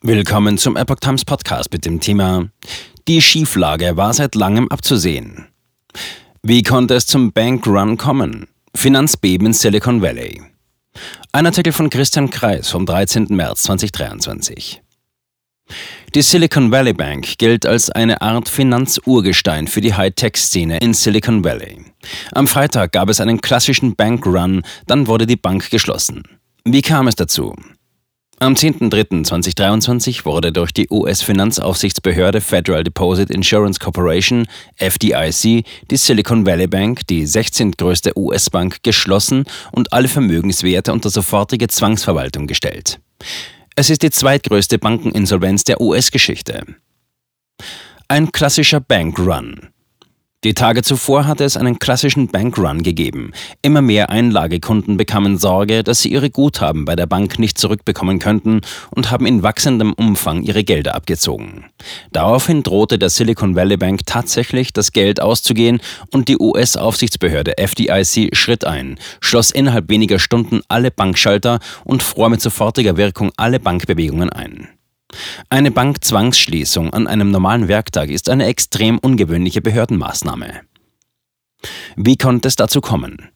Willkommen zum Epoch Times Podcast mit dem Thema Die Schieflage war seit langem abzusehen. Wie konnte es zum Bankrun kommen? Finanzbeben in Silicon Valley. Ein Artikel von Christian Kreis vom 13. März 2023. Die Silicon Valley Bank gilt als eine Art Finanzurgestein für die Hightech-Szene in Silicon Valley. Am Freitag gab es einen klassischen Bankrun, dann wurde die Bank geschlossen. Wie kam es dazu? Am 10.03.2023 wurde durch die US-Finanzaufsichtsbehörde Federal Deposit Insurance Corporation, FDIC, die Silicon Valley Bank, die 16. größte US-Bank, geschlossen und alle Vermögenswerte unter sofortige Zwangsverwaltung gestellt. Es ist die zweitgrößte Bankeninsolvenz der US-Geschichte. Ein klassischer Bankrun. Die Tage zuvor hatte es einen klassischen Bankrun gegeben. Immer mehr Einlagekunden bekamen Sorge, dass sie ihre Guthaben bei der Bank nicht zurückbekommen könnten und haben in wachsendem Umfang ihre Gelder abgezogen. Daraufhin drohte der Silicon Valley Bank tatsächlich, das Geld auszugehen und die US-Aufsichtsbehörde FDIC schritt ein, schloss innerhalb weniger Stunden alle Bankschalter und fror mit sofortiger Wirkung alle Bankbewegungen ein. Eine Bankzwangsschließung an einem normalen Werktag ist eine extrem ungewöhnliche Behördenmaßnahme. Wie konnte es dazu kommen?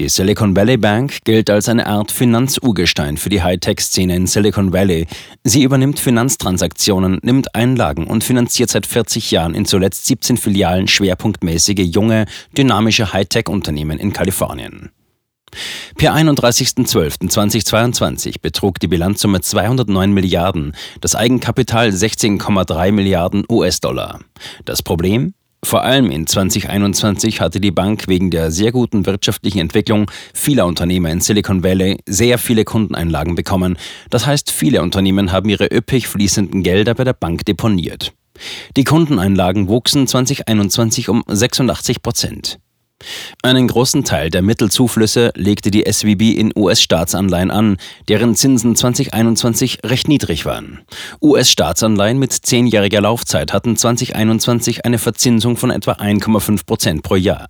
Die Silicon Valley Bank gilt als eine Art Finanzurgestein für die Hightech-Szene in Silicon Valley. Sie übernimmt Finanztransaktionen, nimmt Einlagen und finanziert seit 40 Jahren in zuletzt 17 Filialen schwerpunktmäßige junge, dynamische Hightech-Unternehmen in Kalifornien. Per 31.12.2022 betrug die Bilanzsumme 209 Milliarden, das Eigenkapital 16,3 Milliarden US-Dollar. Das Problem? Vor allem in 2021 hatte die Bank wegen der sehr guten wirtschaftlichen Entwicklung vieler Unternehmer in Silicon Valley sehr viele Kundeneinlagen bekommen. Das heißt, viele Unternehmen haben ihre üppig fließenden Gelder bei der Bank deponiert. Die Kundeneinlagen wuchsen 2021 um 86 Prozent. Einen großen Teil der Mittelzuflüsse legte die SWB in US-Staatsanleihen an, deren Zinsen 2021 recht niedrig waren. US-Staatsanleihen mit zehnjähriger Laufzeit hatten 2021 eine Verzinsung von etwa 1,5 Prozent pro Jahr.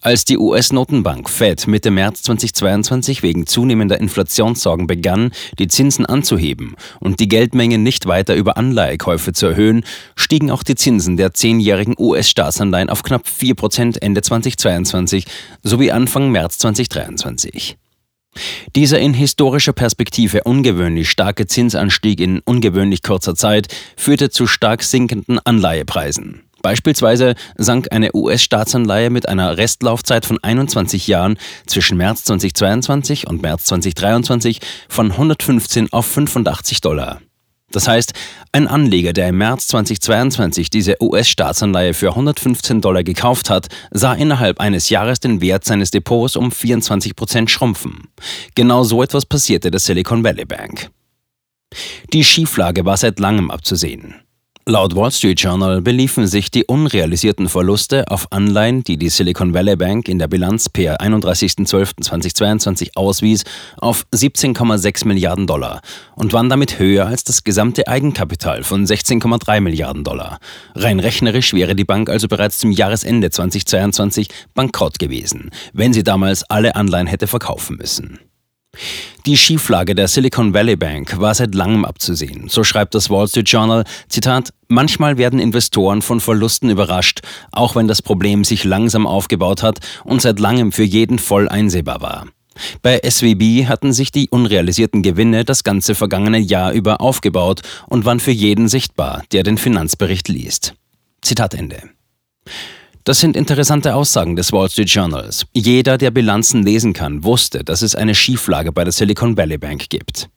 Als die US-Notenbank Fed Mitte März 2022 wegen zunehmender Inflationssorgen begann, die Zinsen anzuheben und die Geldmenge nicht weiter über Anleihekäufe zu erhöhen, stiegen auch die Zinsen der zehnjährigen US-Staatsanleihen auf knapp 4% Ende 2022 sowie Anfang März 2023. Dieser in historischer Perspektive ungewöhnlich starke Zinsanstieg in ungewöhnlich kurzer Zeit führte zu stark sinkenden Anleihepreisen. Beispielsweise sank eine US-Staatsanleihe mit einer Restlaufzeit von 21 Jahren zwischen März 2022 und März 2023 von 115 auf 85 Dollar. Das heißt, ein Anleger, der im März 2022 diese US-Staatsanleihe für 115 Dollar gekauft hat, sah innerhalb eines Jahres den Wert seines Depots um 24 Prozent schrumpfen. Genau so etwas passierte der Silicon Valley Bank. Die Schieflage war seit langem abzusehen. Laut Wall Street Journal beliefen sich die unrealisierten Verluste auf Anleihen, die die Silicon Valley Bank in der Bilanz per 31.12.2022 auswies, auf 17,6 Milliarden Dollar und waren damit höher als das gesamte Eigenkapital von 16,3 Milliarden Dollar. Rein rechnerisch wäre die Bank also bereits zum Jahresende 2022 bankrott gewesen, wenn sie damals alle Anleihen hätte verkaufen müssen. Die Schieflage der Silicon Valley Bank war seit langem abzusehen. So schreibt das Wall Street Journal, Zitat, manchmal werden Investoren von Verlusten überrascht, auch wenn das Problem sich langsam aufgebaut hat und seit langem für jeden voll einsehbar war. Bei SWB hatten sich die unrealisierten Gewinne das ganze vergangene Jahr über aufgebaut und waren für jeden sichtbar, der den Finanzbericht liest. Zitat Ende. Das sind interessante Aussagen des Wall Street Journals. Jeder, der Bilanzen lesen kann, wusste, dass es eine Schieflage bei der Silicon Valley Bank gibt.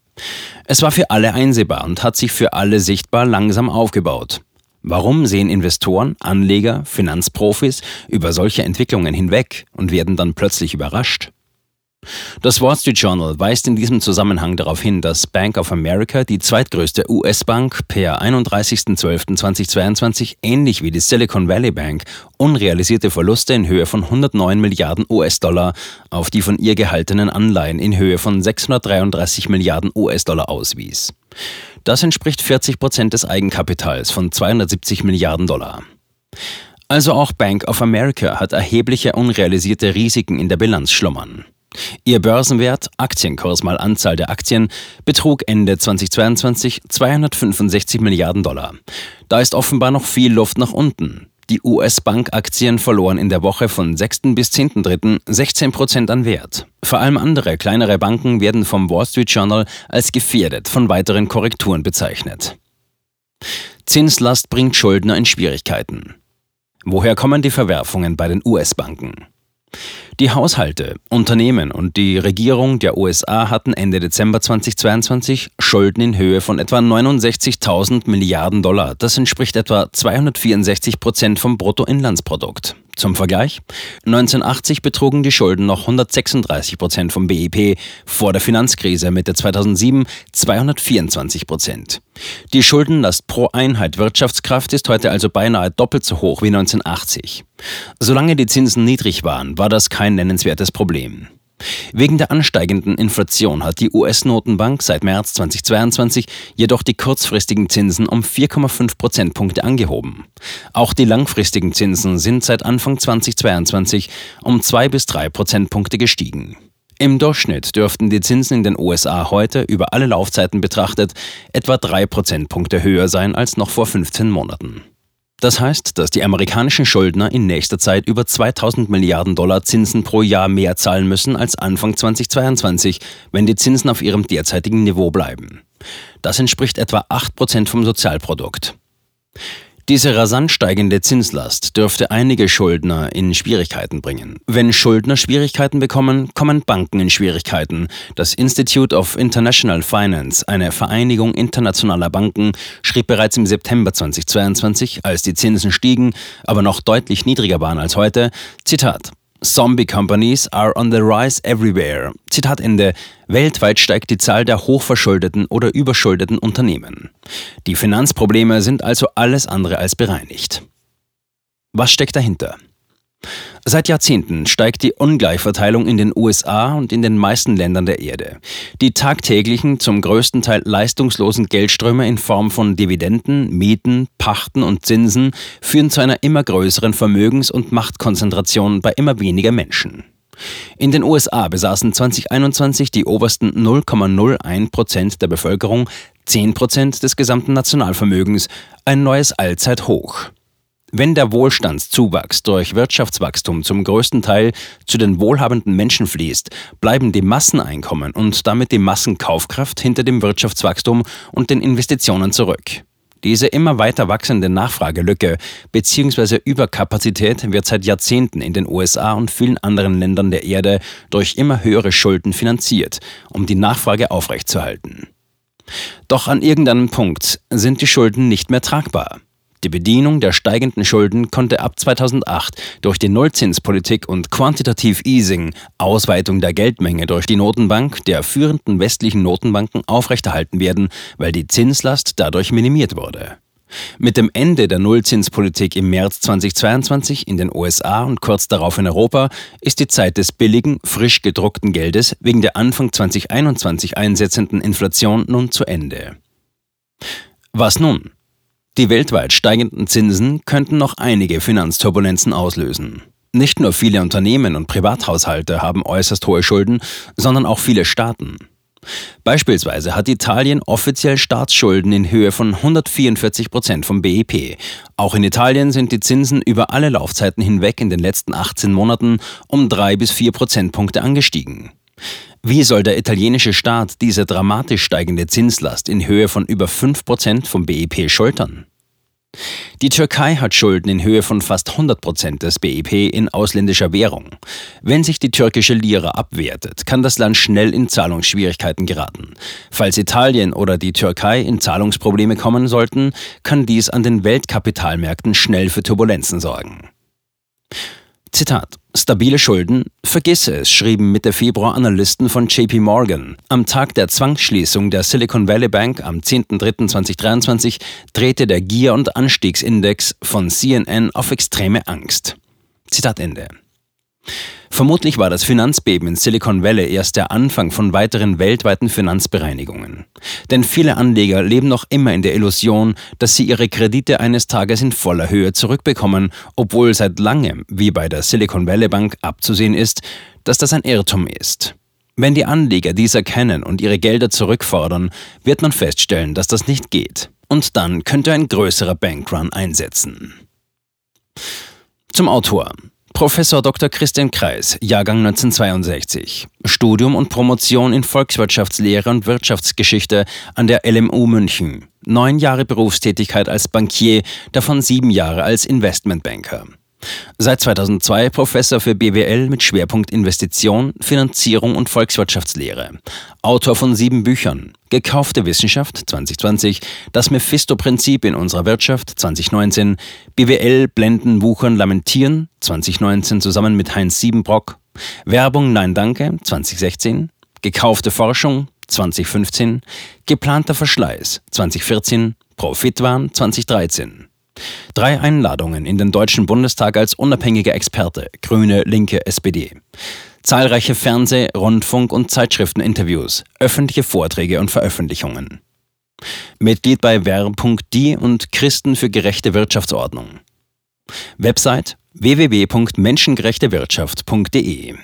Es war für alle einsehbar und hat sich für alle sichtbar langsam aufgebaut. Warum sehen Investoren, Anleger, Finanzprofis über solche Entwicklungen hinweg und werden dann plötzlich überrascht? Das Wall Street Journal weist in diesem Zusammenhang darauf hin, dass Bank of America, die zweitgrößte US-Bank, per 31.12.2022 ähnlich wie die Silicon Valley Bank unrealisierte Verluste in Höhe von 109 Milliarden US-Dollar auf die von ihr gehaltenen Anleihen in Höhe von 633 Milliarden US-Dollar auswies. Das entspricht 40 Prozent des Eigenkapitals von 270 Milliarden Dollar. Also auch Bank of America hat erhebliche unrealisierte Risiken in der Bilanz schlummern. Ihr Börsenwert, Aktienkurs mal Anzahl der Aktien, betrug Ende 2022 265 Milliarden Dollar. Da ist offenbar noch viel Luft nach unten. Die US-Bankaktien verloren in der Woche von 6. bis 10.3. 16 Prozent an Wert. Vor allem andere, kleinere Banken werden vom Wall Street Journal als gefährdet von weiteren Korrekturen bezeichnet. Zinslast bringt Schuldner in Schwierigkeiten. Woher kommen die Verwerfungen bei den US-Banken? Die Haushalte, Unternehmen und die Regierung der USA hatten Ende Dezember 2022 Schulden in Höhe von etwa 69.000 Milliarden Dollar. Das entspricht etwa 264 Prozent vom Bruttoinlandsprodukt. Zum Vergleich, 1980 betrugen die Schulden noch 136 Prozent vom BIP, vor der Finanzkrise Mitte 2007 224 Prozent. Die Schuldenlast pro Einheit Wirtschaftskraft ist heute also beinahe doppelt so hoch wie 1980. Solange die Zinsen niedrig waren, war das kein nennenswertes Problem. Wegen der ansteigenden Inflation hat die US-Notenbank seit März 2022 jedoch die kurzfristigen Zinsen um 4,5 Prozentpunkte angehoben. Auch die langfristigen Zinsen sind seit Anfang 2022 um 2 bis 3 Prozentpunkte gestiegen. Im Durchschnitt dürften die Zinsen in den USA heute über alle Laufzeiten betrachtet etwa 3 Prozentpunkte höher sein als noch vor 15 Monaten. Das heißt, dass die amerikanischen Schuldner in nächster Zeit über 2000 Milliarden Dollar Zinsen pro Jahr mehr zahlen müssen als Anfang 2022, wenn die Zinsen auf ihrem derzeitigen Niveau bleiben. Das entspricht etwa 8 Prozent vom Sozialprodukt. Diese rasant steigende Zinslast dürfte einige Schuldner in Schwierigkeiten bringen. Wenn Schuldner Schwierigkeiten bekommen, kommen Banken in Schwierigkeiten. Das Institute of International Finance, eine Vereinigung internationaler Banken, schrieb bereits im September 2022, als die Zinsen stiegen, aber noch deutlich niedriger waren als heute, Zitat, Zombie Companies are on the rise everywhere. Zitat Ende. Weltweit steigt die Zahl der hochverschuldeten oder überschuldeten Unternehmen. Die Finanzprobleme sind also alles andere als bereinigt. Was steckt dahinter? Seit Jahrzehnten steigt die Ungleichverteilung in den USA und in den meisten Ländern der Erde. Die tagtäglichen, zum größten Teil leistungslosen Geldströme in Form von Dividenden, Mieten, Pachten und Zinsen führen zu einer immer größeren Vermögens- und Machtkonzentration bei immer weniger Menschen. In den USA besaßen 2021 die obersten 0,01 Prozent der Bevölkerung 10 Prozent des gesamten Nationalvermögens, ein neues Allzeithoch. Wenn der Wohlstandszuwachs durch Wirtschaftswachstum zum größten Teil zu den wohlhabenden Menschen fließt, bleiben die Masseneinkommen und damit die Massenkaufkraft hinter dem Wirtschaftswachstum und den Investitionen zurück. Diese immer weiter wachsende Nachfragelücke bzw. Überkapazität wird seit Jahrzehnten in den USA und vielen anderen Ländern der Erde durch immer höhere Schulden finanziert, um die Nachfrage aufrechtzuerhalten. Doch an irgendeinem Punkt sind die Schulden nicht mehr tragbar. Die Bedienung der steigenden Schulden konnte ab 2008 durch die Nullzinspolitik und Quantitative Easing, Ausweitung der Geldmenge durch die Notenbank der führenden westlichen Notenbanken aufrechterhalten werden, weil die Zinslast dadurch minimiert wurde. Mit dem Ende der Nullzinspolitik im März 2022 in den USA und kurz darauf in Europa ist die Zeit des billigen, frisch gedruckten Geldes wegen der Anfang 2021 einsetzenden Inflation nun zu Ende. Was nun? Die weltweit steigenden Zinsen könnten noch einige Finanzturbulenzen auslösen. Nicht nur viele Unternehmen und Privathaushalte haben äußerst hohe Schulden, sondern auch viele Staaten. Beispielsweise hat Italien offiziell Staatsschulden in Höhe von 144 Prozent vom BIP. Auch in Italien sind die Zinsen über alle Laufzeiten hinweg in den letzten 18 Monaten um drei bis vier Prozentpunkte angestiegen. Wie soll der italienische Staat diese dramatisch steigende Zinslast in Höhe von über 5% vom BIP schultern? Die Türkei hat Schulden in Höhe von fast 100% des BIP in ausländischer Währung. Wenn sich die türkische Lira abwertet, kann das Land schnell in Zahlungsschwierigkeiten geraten. Falls Italien oder die Türkei in Zahlungsprobleme kommen sollten, kann dies an den Weltkapitalmärkten schnell für Turbulenzen sorgen. Zitat. Stabile Schulden? Vergiss es, schrieben Mitte Februar Analysten von JP Morgan. Am Tag der Zwangsschließung der Silicon Valley Bank am 10.03.2023 drehte der Gier- und Anstiegsindex von CNN auf extreme Angst. Zitat Ende. Vermutlich war das Finanzbeben in Silicon Valley erst der Anfang von weiteren weltweiten Finanzbereinigungen. Denn viele Anleger leben noch immer in der Illusion, dass sie ihre Kredite eines Tages in voller Höhe zurückbekommen, obwohl seit langem, wie bei der Silicon Valley Bank, abzusehen ist, dass das ein Irrtum ist. Wenn die Anleger dies erkennen und ihre Gelder zurückfordern, wird man feststellen, dass das nicht geht. Und dann könnte ein größerer Bankrun einsetzen. Zum Autor. Professor Dr. Christian Kreis, Jahrgang 1962. Studium und Promotion in Volkswirtschaftslehre und Wirtschaftsgeschichte an der LMU München. Neun Jahre Berufstätigkeit als Bankier, davon sieben Jahre als Investmentbanker. Seit 2002 Professor für BWL mit Schwerpunkt Investition, Finanzierung und Volkswirtschaftslehre. Autor von sieben Büchern. Gekaufte Wissenschaft 2020, das Mephisto-Prinzip in unserer Wirtschaft 2019, BWL Blenden, Wuchern, Lamentieren 2019 zusammen mit Heinz Siebenbrock, Werbung Nein Danke 2016, Gekaufte Forschung 2015, Geplanter Verschleiß 2014, Profitwahn 2013. Drei Einladungen in den Deutschen Bundestag als unabhängiger Experte, Grüne, Linke, SPD. Zahlreiche Fernseh-, Rundfunk- und Zeitschrifteninterviews, öffentliche Vorträge und Veröffentlichungen. Mitglied bei wer.di und Christen für gerechte Wirtschaftsordnung. Website www.menschengerechtewirtschaft.de